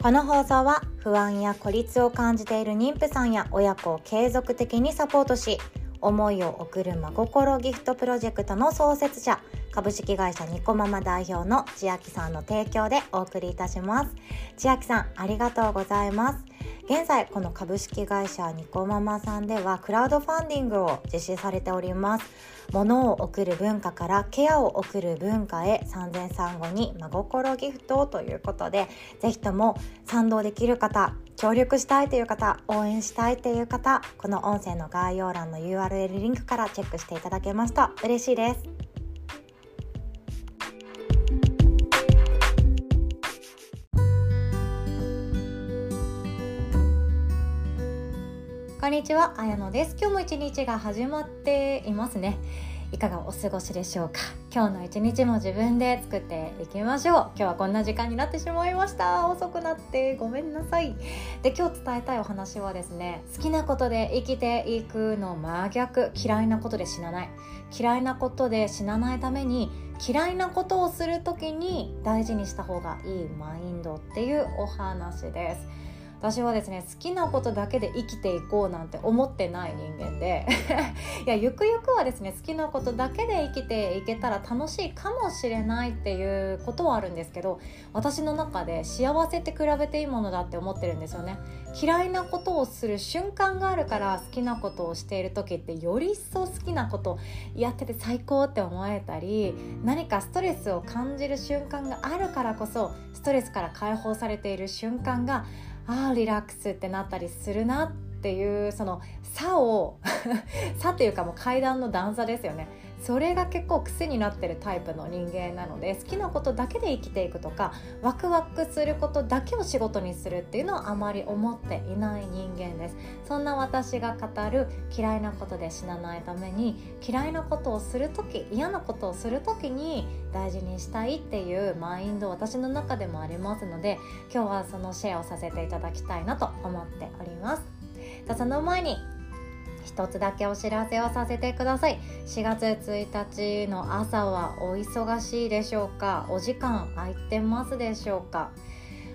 この放送は不安や孤立を感じている妊婦さんや親子を継続的にサポートし思いを送る真心ギフトプロジェクトの創設者株式会社ニコママ代表の千秋さんの提供でお送りいたします。千秋さんありがとうございます。現在この株式会社ニコママさんではクラウドファンディングを実施されております。物を送る文化からケアを送る文化へ産前産後に真心ギフトということでぜひとも賛同できる方協力したいという方応援したいという方この音声の概要欄の URL リンクからチェックしていただけますと嬉しいです。んにちは、あやのです。今日も一日が始まっていますね。いかがお過ごしでしょうか？今日の一日も自分で作っていきましょう。今日はこんな時間になってしまいました。遅くなってごめんなさい。で今日伝えたいお話はですね好きなことで生きていくの真逆。嫌いなことで死なない。嫌いなことで死なないために嫌いなことをする時に大事にした方がいいマインドっていうお話です。私はですね好きなことだけで生きていこうなんて思ってない人間で。いやゆくゆくはですね好きなことだけで生きていけたら楽しいかもしれないっていうことはあるんですけど私の中で幸せって比べていいものだって思ってるんですよね。嫌いなことをする瞬間があるから好きなことをしている時ってより一層好きなことやってて最高って思えたり何かストレスを感じる瞬間があるからこそストレスから解放されている瞬間がああリラックスってなったりするなっていうその差を 差というかもう階段の段差ですよね。それが結構癖になってるタイプの人間なので好きなことだけで生きていくとかワクワクすることだけを仕事にするっていうのはあまり思っていない人間です。そんな私が語る嫌いなことで死なないために嫌いなことをする時嫌なことをする時に大事にしたいっていうマインド私の中でもありますので今日はそのシェアをさせていただきたいなと思っております。その前に一つだけお知らせをさせてください。4月1日の朝はお忙しいでしょうか？お時間空いてますでしょうか？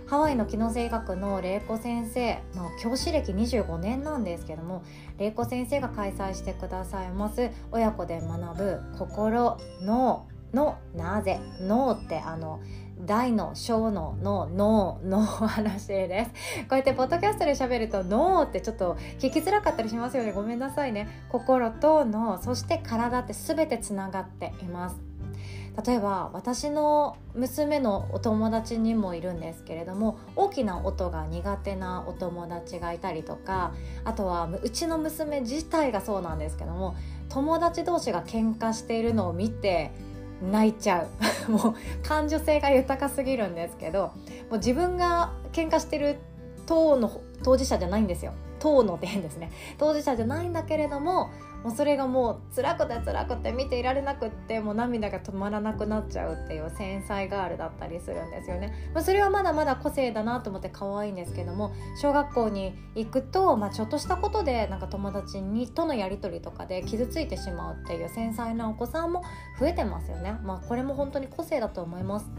ハワイの機能性学の玲子先生の教師歴25年なんですけども玲子先生が開催してくださいます親子で学ぶ心ののなぜ脳ってあの大の小のの脳の話です。こうやってポッドキャストで喋ると脳ってちょっと聞きづらかったりしますよね。ごめんなさいね。心と脳そして体って全てつながっています。例えば私の娘のお友達にもいるんですけれども大きな音が苦手なお友達がいたりとかあとはうちの娘自体がそうなんですけども友達同士が喧嘩しているのを見て泣いちゃう。もう感受性が豊かすぎるんですけどもう自分が喧嘩してる当の当事者じゃないんですよ。当の点ですね。当事者じゃないんだけれどももうそれがもう辛くて辛くて見ていられなくってもう涙が止まらなくなっちゃうっていう繊細ガールだったりするんですよね、まあ、それはまだまだ個性だなと思って可愛いんですけども小学校に行くと、まあ、ちょっとしたことでなんか友達にとのやり取りとかで傷ついてしまうっていう繊細なお子さんも増えてますよね、まあ、これも本当に個性だと思います。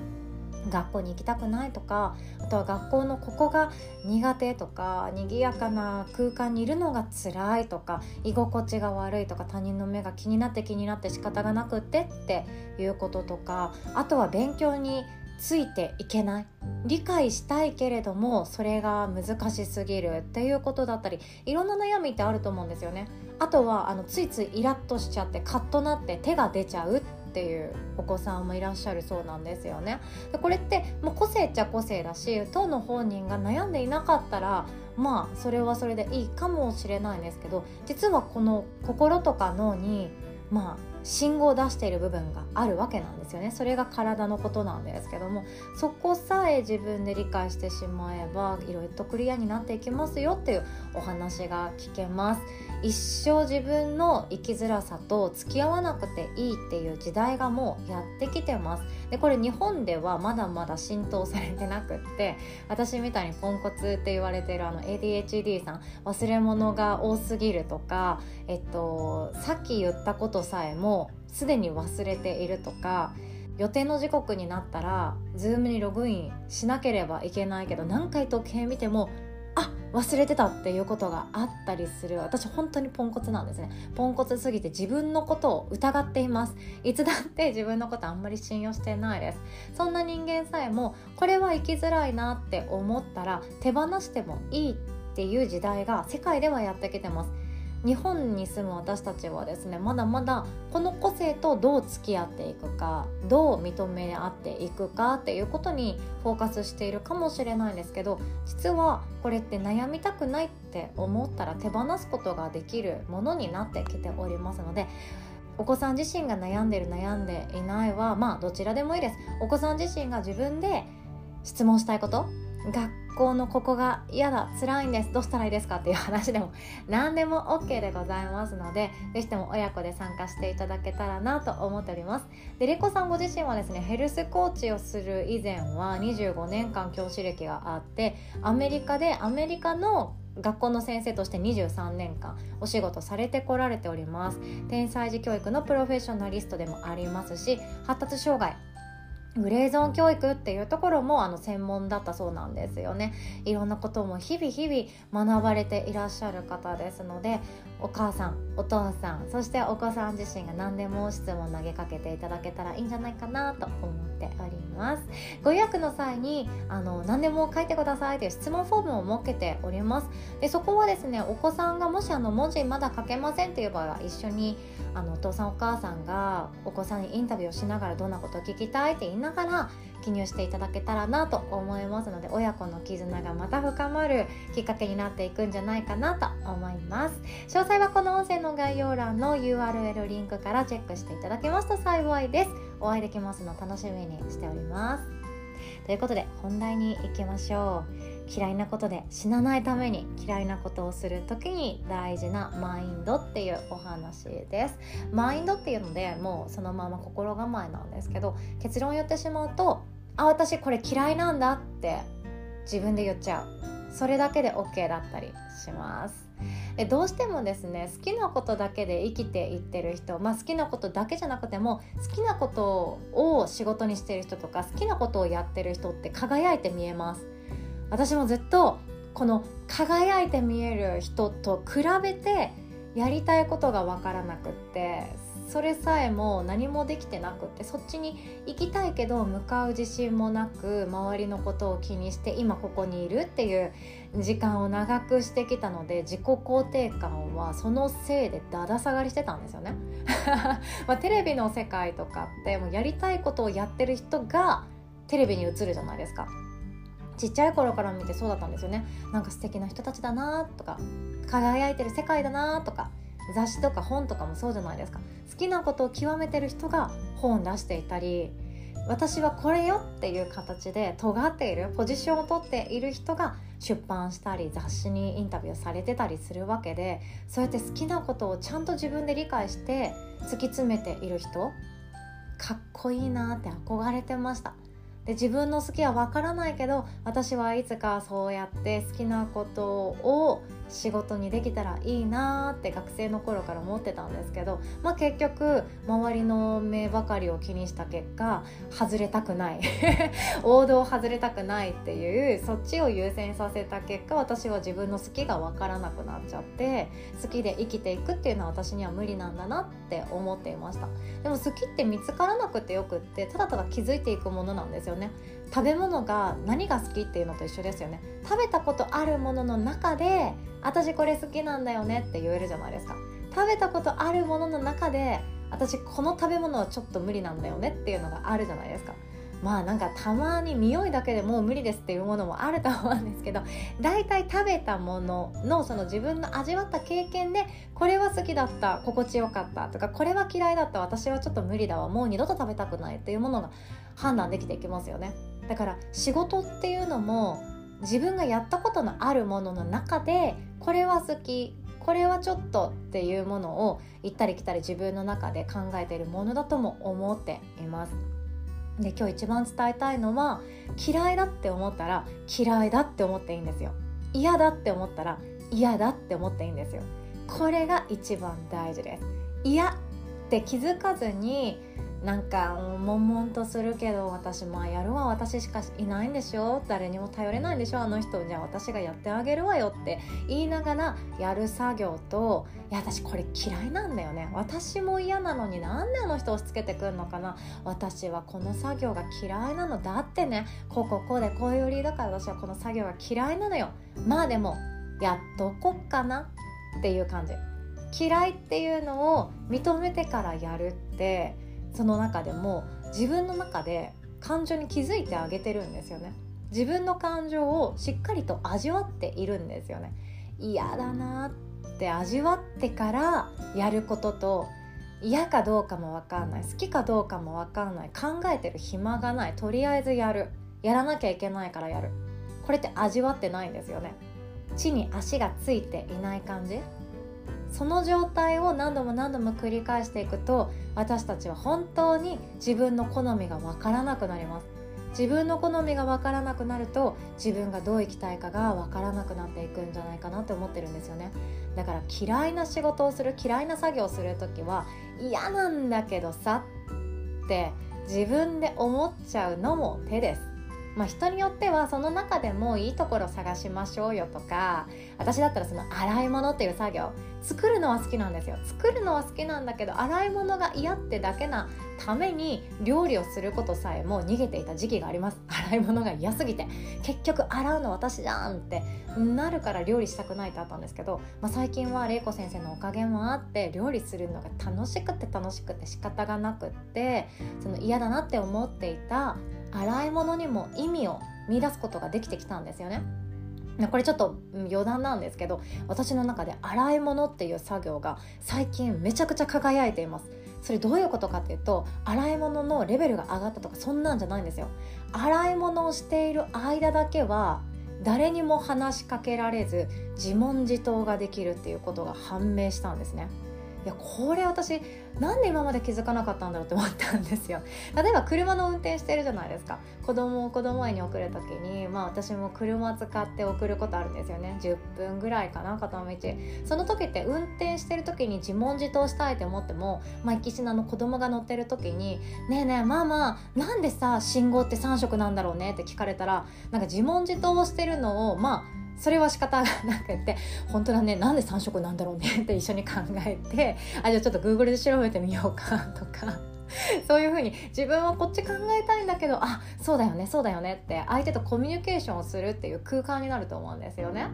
学校に行きたくないとかあとは学校のここが苦手とか賑やかな空間にいるのが辛いとか居心地が悪いとか他人の目が気になって気になって仕方がなくってっていうこととかあとは勉強についていけない。理解したいけれどもそれが難しすぎるっていうことだったりいろんな悩みってあると思うんですよね。あとはあのついついイラッとしちゃってカッとなって手が出ちゃうっていうお子さんもいらっしゃるそうなんですよね。でこれってもう個性っちゃ個性だし当の本人が悩んでいなかったらまあそれはそれでいいかもしれないんですけど実はこの心とか脳にまあ信号を出している部分があるわけなんですよね。それが体のことなんですけどもそこさえ自分で理解してしまえばいろいろとクリアになっていきますよっていうお話が聞けます。一生自分の生きづらさと付き合わなくていいっていう時代がもうやってきてます。でこれ日本ではまだまだ浸透されてなくって私みたいにポンコツって言われてるあの ADHD さん忘れ物が多すぎるとかえっとさっき言ったことさえもすでに忘れているとか予定の時刻になったら Zoom にログインしなければいけないけど何回時計見てもあ忘れてたっていうことがあったりする。私本当にポンコツなんですね。ポンコツすぎて自分のことを疑っています。いつだって自分のことあんまり信用してないです。そんな人間さえもこれは生きづらいなって思ったら手放してもいいっていう時代が世界ではやってきてます。日本に住む私たちはですねまだまだこの個性とどう付き合っていくかどう認め合っていくかっていうことにフォーカスしているかもしれないんですけど実はこれって悩みたくないって思ったら手放すことができるものになってきておりますのでお子さん自身が悩んでる悩んでいないはまあどちらでもいいです。お子さん自身が自分で質問したいこと学校のここが嫌だ辛いんですどうしたらいいですかっていう話でも何でも OK でございますので是非とも親子で参加していただけたらなと思っております。でレコさんご自身はですねヘルスコーチをする以前は25年間教師歴があってアメリカでアメリカの学校の先生として23年間お仕事されてこられております。天才児教育のプロフェッショナリストでもありますし発達障害グレーゾーン教育っていうところもあの専門だったそうなんですよね。いろんなことも日々日々学ばれていらっしゃる方ですのでお母さんお父さんそしてお子さん自身が何でも質問投げかけていただけたらいいんじゃないかなと思っております。ご予約の際にあの何でも書いてくださいという質問フォームを設けております。でそこはですねお子さんがもしあの文字まだ書けませんという場合は一緒にあのお父さんお母さんがお子さんにインタビューをしながらどんなことを聞きたいって言いながら記入していただけたらなと思いますので親子の絆がまた深まるきっかけになっていくんじゃないかなと思います。詳細はこの音声の概要欄の URL リンクからチェックしていただけますと幸いです。お会いできますの楽しみにしております。ということで本題に行きましょう。嫌いなことで死なないために嫌いなことをする時に大事なマインドっていうお話です。マインドっていうのでもうそのまま心構えなんですけど結論を言ってしまうとあ私これ嫌いなんだって自分で言っちゃう。それだけで OK だったりします。でどうしてもですね好きなことだけで生きていってる人、まあ、好きなことだけじゃなくても好きなことを仕事にしてる人とか好きなことをやってる人って輝いて見えます。私もずっとこの輝いて見える人と比べてやりたいことが分からなくってそれさえも何もできてなくってそっちに行きたいけど向かう自信もなく周りのことを気にして今ここにいるっていう時間を長くしてきたので自己肯定感はそのせいでだだ下がりしてたんですよね。まあ、テレビの世界とかってもうやりたいことをやってる人がテレビに映るじゃないですか。ちっちゃい頃から見てそうだったんですよねなんか素敵な人たちだなとか輝いてる世界だなとか雑誌とか本とかもそうじゃないですか。好きなことを極めてる人が本出していたり私はこれよっていう形で尖っているポジションを取っている人が出版したり雑誌にインタビューされてたりするわけでそうやって好きなことをちゃんと自分で理解して突き詰めている人かっこいいなって憧れてました。で自分の好きはわからないけど私はいつかそうやって好きなことを仕事にできたらいいなって学生の頃から思ってたんですけど、まあ、結局周りの目ばかりを気にした結果外れたくない。王道を外れたくないっていうそっちを優先させた結果私は自分の好きが分からなくなっちゃって好きで生きていくっていうのは私には無理なんだなって思っていました。でも好きって見つからなくてよくってただただ気づいていくものなんですよね。食べ物が何が好きっていうのと一緒ですよね。食べたことあるものの中で私これ好きなんだよねって言えるじゃないですか。食べたことあるものの中で私この食べ物はちょっと無理なんだよねっていうのがあるじゃないですか。まあなんかたまに匂いだけでもう無理ですっていうものもあると思うんですけど大体食べたもののその自分の味わった経験でこれは好きだった心地よかったとかこれは嫌いだった私はちょっと無理だわもう二度と食べたくないっていうものが判断できていきますよね。だから仕事っていうのも自分がやったことのあるものの中でこれは好きこれはちょっとっていうものを行ったり来たり自分の中で考えているものだとも思っています。で今日一番伝えたいのは嫌いだって思ったら嫌いだって思っていいんですよ。嫌だって思ったら嫌だって思っていいんですよ。これが一番大事です。嫌って気づかずになんか悶々とするけど私まあやるは私しかいないんでしょ？誰にも頼れないんでしょ？あの人じゃあ私がやってあげるわよって言いながらやる作業といや私これ嫌いなんだよね。私も嫌なのになんであの人押し付けてくんのかな？私はこの作業が嫌いなのだってね。こうこうこうでこういう理由だから私はこの作業が嫌いなのよ。まあでもやっとこっかなっていう感じ。嫌いっていうのを認めてからやるってその中でも自分の中で感情に気づいてあげてるんですよね。自分の感情をしっかりと味わっているんですよね。嫌だなって味わってからやることと嫌かどうかも分かんない。好きかどうかも分かんない。考えてる暇がない。とりあえずやる。やらなきゃいけないからやる。これって味わってないんですよね。地に足がついていない感じ。その状態を何度も何度も繰り返していくと私たちは本当に自分の好みが分からなくなります。自分の好みが分からなくなると自分がどう生きたいかが分からなくなっていくんじゃないかなって思ってるんですよね。だから嫌いな仕事をする嫌いな作業をする時は嫌なんだけどさって自分で思っちゃうのも手です。まあ、人によってはその中でもいいところ探しましょうよとか私だったらその洗い物っていう作業作るのは好きなんですよ。作るのは好きなんだけど洗い物が嫌ってだけなために料理をすることさえも逃げていた時期があります。洗い物が嫌すぎて。結局洗うの私じゃんってなるから料理したくないってあったんですけど、まあ、最近は玲子先生のおかげもあって料理するのが楽しくて楽しくて仕方がなくってその嫌だなって思っていた洗い物にも意味を見出すことができてきたんですよね。これちょっと余談なんですけど私の中で洗い物っていう作業が最近めちゃくちゃ輝いています。それどういうことかっていうと洗い物のレベルが上がったとかそんなんじゃないんですよ。洗い物をしている間だけは誰にも話しかけられず自問自答ができるっていうことが判明したんですね。いやこれ私なんで今まで気づかなかったんだろうって思ったんですよ。例えば車の運転してるじゃないですか。子供を子供園に送る時にまあ私も車使って送ることあるんですよね。10分ぐらいかな片道。その時って運転してる時に自問自答したいと思ってもまあ、岸の子供が乗ってる時に「ねえねえママなんでさ信号って3色なんだろうね?」って聞かれたらなんか自問自答をしてるのをまあそれは仕方がなくて本当だねなんで3色なんだろうねって一緒に考えてあじゃあちょっと Google で調べてみようかとか そういうふうに自分はこっち考えたいんだけどあそうだよねそうだよねって相手とコミュニケーションをするっていう空間になると思うんですよね。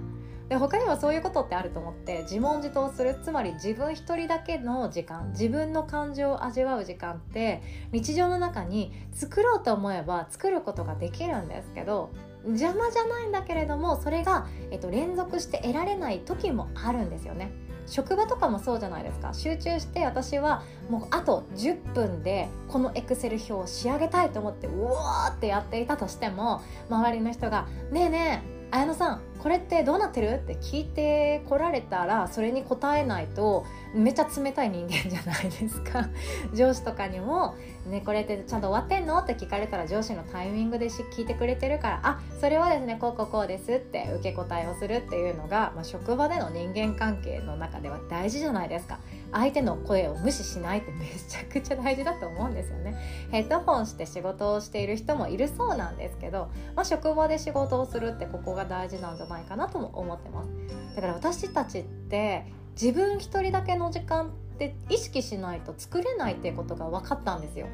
で他にもそういうことってあると思って自問自答するつまり自分一人だけの時間自分の感情を味わう時間って日常の中に作ろうと思えば作ることができるんですけど邪魔じゃないんだけれどもそれが、えっと、連続して得られない時もあるんですよね。職場とかもそうじゃないですか集中して私はもうあと10分でこのエクセル表を仕上げたいと思ってうわーってやっていたとしても周りの人が「ねえねえ綾乃さんこれってどうなってる?」って聞いてこられたらそれに答えないとめちゃ冷たい人間じゃないですか。上司とかにもね、これってちゃんと終わってんの？って聞かれたら上司のタイミングで聞いてくれてるからあそれはですねこうこうこうですって受け答えをするっていうのが、まあ、職場での人間関係の中では大事じゃないですか。相手の声を無視しないって めちゃくちゃ大事だと思うんですよねヘッドホンして仕事をしている人もいるそうなんですけど、まあ、職場で仕事をするってここが大事なんじゃないかなとも思ってますだから私たちって自分一人だけの時間って意識しないと作れないっていうことが分かったんですよ。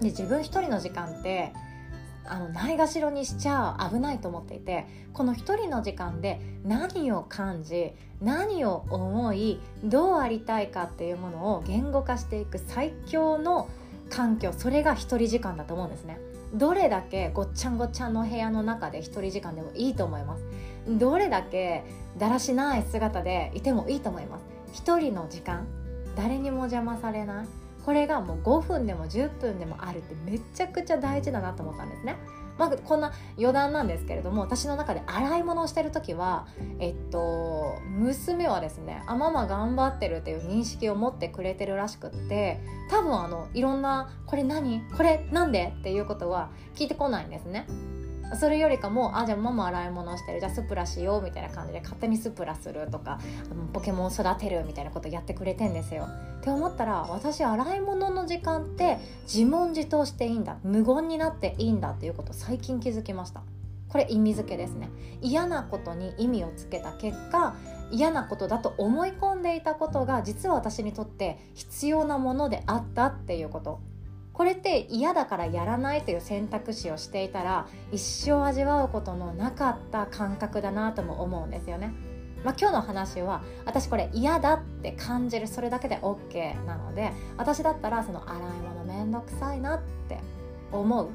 で自分一人の時間ってあのないがしろにしちゃ危ないと思っていてこの一人の時間で何を感じ何を思いどうありたいかっていうものを言語化していく最強の環境それが一人時間だと思うんですね。どれだけごっちゃんごっちゃんの部屋の中で一人時間でもいいと思います。どれだけだらしない姿でいてもいいと思います。一人の時間誰にも邪魔されない。これがもう5分でも10分でもあるってめちゃくちゃ大事だなと思ったんですね。まあ、こんな余談なんですけれども私の中で洗い物をしてる時はえっと娘はですねあママ頑張ってるっていう認識を持ってくれてるらしくって多分あのいろんな「これ何？これなんで?」っていうことは聞いてこないんですね。それよりかもあじゃあママ洗い物してるじゃあスプラしようみたいな感じで勝手にスプラするとかポケモン育てるみたいなことやってくれてんですよ。って思ったら私洗い物の時間って自問自答していいんだ無言になっていいんだっていうこと最近気づきました。これ意味付けですね嫌なことに意味をつけた結果嫌なことだと思い込んでいたことが実は私にとって必要なものであったっていうことこれって嫌だからやらないという選択肢をしていたら一生味わうことのなかった感覚だなとも思うんですよね。まあ、今日の話は私これ嫌だって感じるそれだけで OK なので私だったらその洗い物めんどくさいなって思う。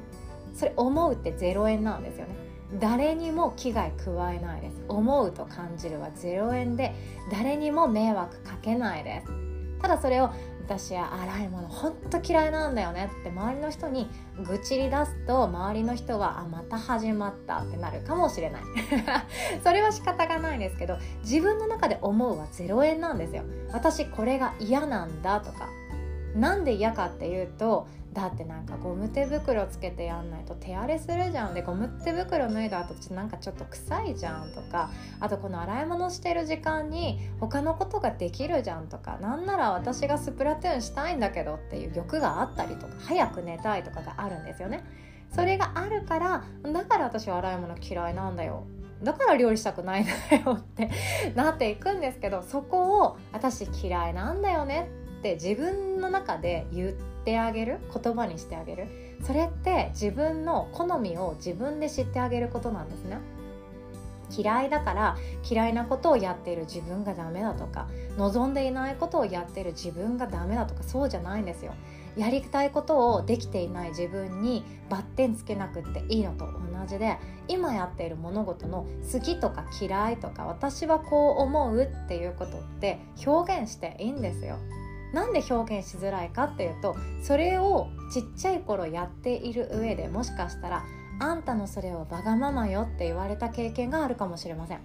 それ思うって0円なんですよね。誰にも危害加えないです。思うと感じるは0円で誰にも迷惑かけないです。ただそれを私は洗い物ほんと嫌いなんだよねって周りの人に愚痴り出すと周りの人はあまた始まったってなるかもしれない。それは仕方がないんですけど自分の中で思うは0円なんですよ。私これが嫌なんだとか。なんで嫌かっていうとだってなんかゴム手袋つけてやんないと手荒れするじゃん。でゴム手袋脱いだ後なんかちょっと臭いじゃんとか。あとこの洗い物してる時間に他のことができるじゃんとか。なんなら私がスプラトゥーンしたいんだけどっていう欲があったりとか。早く寝たいとかがあるんですよね。それがあるからだから私は洗い物嫌いなんだよ。だから料理したくないんだよってなっていくんですけどそこを私嫌いなんだよねってって自分の中で言ってあげる言葉にしてあげる。それって自分の好みを自分で知ってあげることなんですね。嫌いだから嫌いなことをやっている自分がダメだとか望んでいないことをやっている自分がダメだとかそうじゃないんですよ。やりたいことをできていない自分にバッテンつけなくっていいのと同じで今やっている物事の好きとか嫌いとか私はこう思うっていうことって表現していいんですよ。なんで表現しづらいかっていうとそれをちっちゃい頃やっている上でもしかしたらあんたのそれはわがままよって言われた経験があるかもしれません。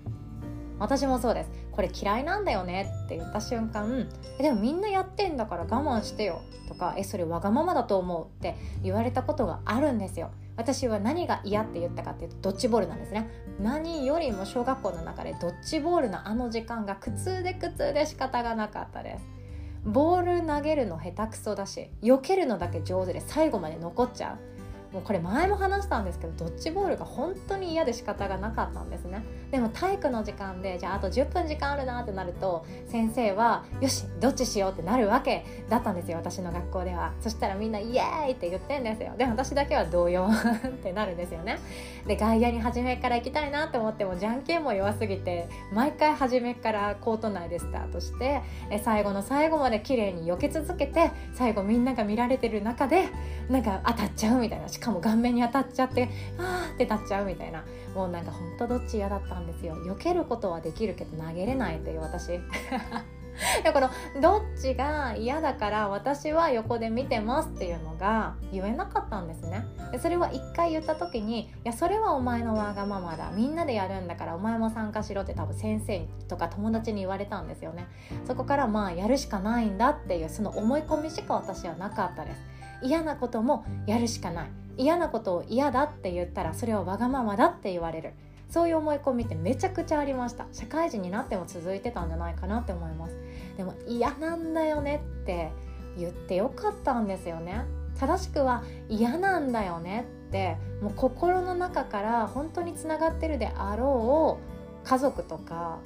私もそうです。これ嫌いなんだよねって言った瞬間でもみんなやってんだから我慢してよ。とかえそれわがままだと思うって言われたことがあるんですよ。私は何が嫌って言ったかっていうとドッジボールなんですね。何よりも小学校の中でドッジボールのあの時間が苦痛で苦痛で仕方がなかったです。ボール投げるの下手くそだし避けるのだけ上手で最後まで残っちゃう。もうこれ前も話したんですけどドッジボールが本当に嫌で仕方がなかったんですね。でも体育の時間でじゃああと10分時間あるなってなると先生はよしどっちしようってなるわけだったんですよ私の学校では。そしたらみんなイエーイって言ってんですよ。で私だけは動揺ってなるんですよね。で外野に初めから行きたいなって思ってもじゃんけんも弱すぎて毎回初めからコート内でスタートしてえ最後の最後まで綺麗に避け続けて最後みんなが見られてる中でなんか当たっちゃうみたいな。かも顔面に当たっちゃってあーって立っちゃうみたいな。もうなんかほんとどっち嫌だったんですよ。避けることはできるけど投げれないという私。だからどっちが嫌だから私は横で見てますっていうのが言えなかったんですね。でそれは一回言った時にいやそれはお前のわがままだ。みんなでやるんだからお前も参加しろって多分先生とか友達に言われたんですよね。そこからまあやるしかないんだっていうその思い込みしか私はなかったです。嫌なこともやるしかない。嫌なことを嫌だって言ったらそれはわがままだって言われる。そういう思い込みってめちゃくちゃありました。社会人になっても続いてたんじゃないかなって思います。でも嫌なんだよねって言ってよかったんですよね。正しくは嫌なんだよねってもう心の中から本当につながってるであろう家族とか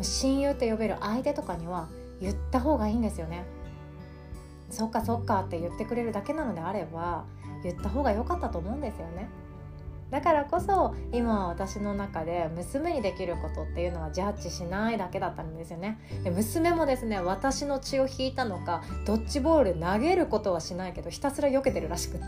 親友と呼べる相手とかには言った方がいいんですよね。そっかそっかって言ってくれるだけなのであれば言った方が良かったと思うんですよね。だからこそ今私の中で娘にできることっていうのはジャッジしないだけだったんですよね。で娘もですね私の血を引いたのかドッジボール投げることはしないけどひたすら避けてるらしくって。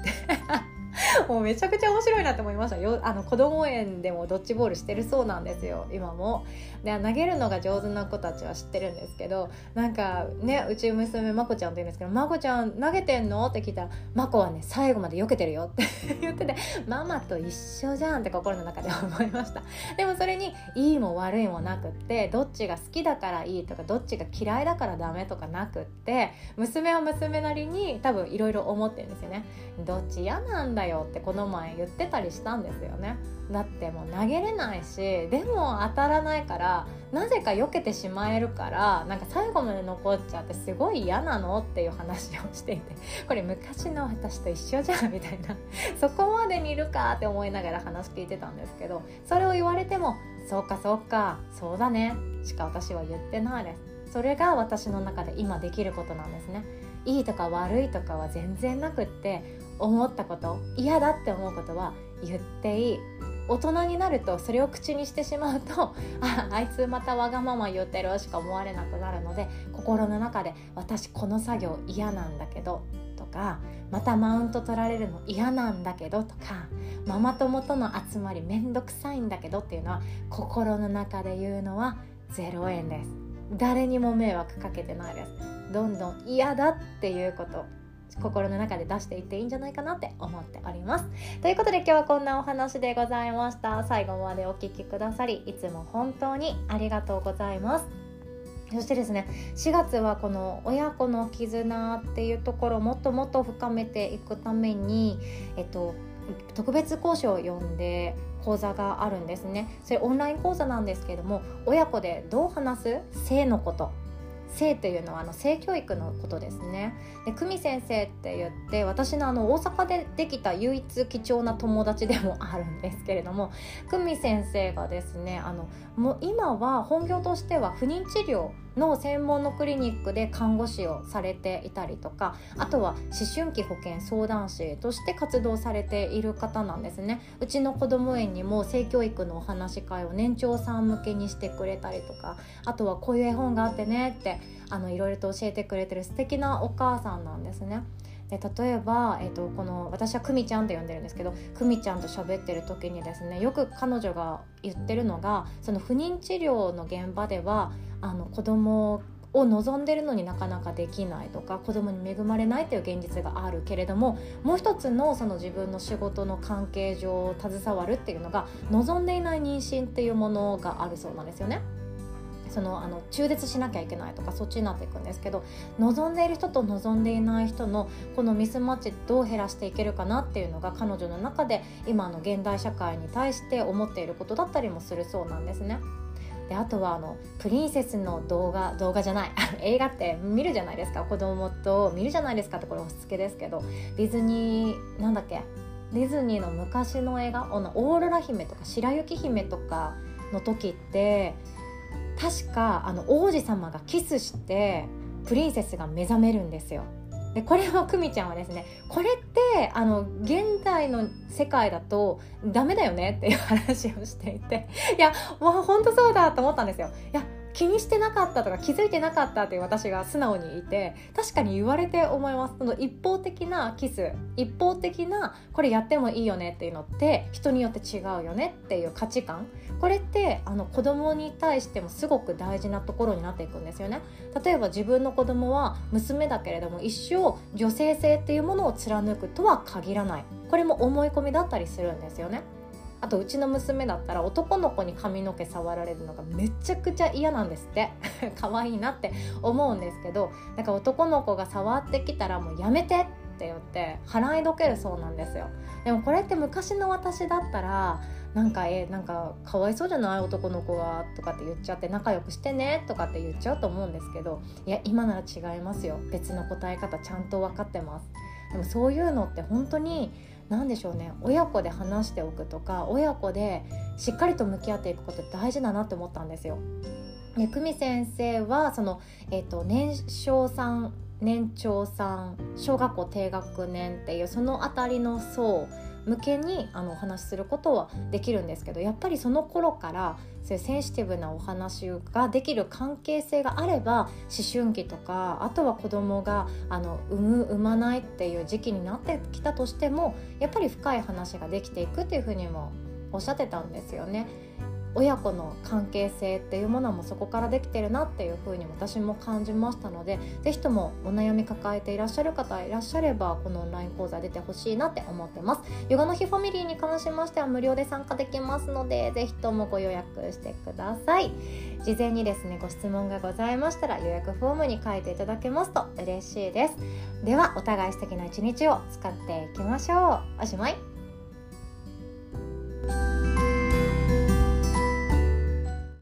もうめちゃくちゃ面白いなって思いました。よあの子供園でもドッジボールしてるそうなんですよ今も。で投げるのが上手な子たちは知ってるんですけどなんかねうち娘まこちゃんって言うんですけど「まこちゃん投げてんの?」って聞いたら「まこはね最後まで避けてるよ」って 言ってて「ママと一緒じゃん」って心の中で思いました。でもそれにいいも悪いもなくってどっちが好きだからいいとかどっちが嫌いだからダメとかなくって娘は娘なりに多分いろいろ思ってるんですよねどっち嫌なんだよってこの前言ってたりしたんですよね。だってもう投げれないしでも当たらないからなぜか避けてしまえるからなんか最後まで残っちゃってすごい嫌なのっていう話をしていてこれ昔の私と一緒じゃんみたいな。そこまでにいるかって思いながら話聞いてたんですけどそれを言われてもそうかそうかそうだね。しか私は言ってないです。それが私の中で今できることなんですね。いいとか悪いとかは全然なくって思ったこと嫌だって思うことは言っていい。大人になるとそれを口にしてしまうと ああいつまたわがまま言ってるしか思われなくなるので心の中で私この作業嫌なんだけどとかまたマウント取られるの嫌なんだけどとかママ友との集まりめんどくさいんだけどっていうのは心の中で言うのは0円です。誰にも迷惑かけてないです。どんどん嫌だっていうこと。心の中で出していっていいんじゃないかなって思っております。ということで今日はこんなお話でございました。最後までお聴きくださりいつも本当にありがとうございます。そしてですね4月はこの親子の絆っていうところをもっともっと深めていくためにえっと特別講師を呼んで講座があるんですね。それオンライン講座なんですけれども親子でどう話す？性のこと。性というのはあの性教育のことですね。で久美先生って言って私のあの大阪でできた唯一貴重な友達でもあるんですけれども久美先生がですねあのもう今は本業としては不妊治療の専門のクリニックで看護師をされていたりとかあとは思春期保健相談士として活動されている方なんですねうちの子ども園にも性教育のお話し会を年長さん向けにしてくれたりとかあとはこういう絵本があってねってあのいろいろと教えてくれてる素敵なお母さんなんですね。で例えば、えーと、この私は久美ちゃんって呼んでるんですけど久美ちゃんと喋ってる時にですねよく彼女が言ってるのがその不妊治療の現場ではあの子供を望んでるのになかなかできないとか子供に恵まれないという現実があるけれどももう一つのその自分の仕事の関係上携わるっていうのが望んでいない妊娠っていうものがあるそうなんですよね。そのあの中絶しなきゃいけないとかそっちになっていくんですけど望んでいる人と望んでいない人のこのミスマッチどう減らしていけるかなっていうのが彼女の中で今の現代社会に対して思っていることだったりもするそうなんですね。であとはあのプリンセスの動画動画じゃない映画って見るじゃないですか子供と見るじゃないですかってこれ押し付けですけどディズニーなんだっけ？ディズニーの昔の映画？オーロラ姫とか白雪姫とかの時って確かあの王子様がキスしてプリンセスが目覚めるんですよ。でこれは 久美ちゃんはですねこれってあの現代の世界だとダメだよねっていう話をしていていやもうほんとそうだと思ったんですよ。いや気にしてなかったとか気づいてなかったっていう私が素直にいて確かに言われて思います。その一方的なキス一方的なこれやってもいいよねっていうのって人によって違うよねっていう価値観。これってあの子供に対してもすごく大事なところになっていくんですよね。例えば自分の子供は娘だけれども一生女性性っていうものを貫くとは限らない。これも思い込みだったりするんですよね。あとうちの娘だったら男の子に髪の毛触られるのがめちゃくちゃ嫌なんですって。可愛いなって思うんですけどだから男の子が触ってきたらもうやめてって言って払いどけるそうなんですよ。でもこれって昔の私だったらなんかえなんかかわいそうじゃない男の子がとかって言っちゃって仲良くしてねとかって言っちゃうと思うんですけどいや今なら違いますよ。別の答え方ちゃんと分かってます。でもそういうのって本当に何でしょうね親子で話しておくとか親子でしっかりと向き合っていくことって大事だなって思ったんですよ。で久美先生はその、えーと、年少さん年長さん小学校低学年っていうその辺りの層向けにあのお話しすることはできるんですけどやっぱりその頃からそういうセンシティブなお話ができる関係性があれば思春期とかあとは子供があの産む産まないっていう時期になってきたとしてもやっぱり深い話ができていくっていうふうにもおっしゃってたんですよね。親子の関係性っていうものもそこからできてるなっていうふうに私も感じましたので是非ともお悩み抱えていらっしゃる方いらっしゃればこのオンライン講座出てほしいなって思ってます。ヨガの日ファミリーに関しましては無料で参加できますので是非ともご予約してください。事前にですねご質問がございましたら予約フォームに書いていただけますと嬉しいです。ではお互い素敵な一日を使っていきましょう。おしまい。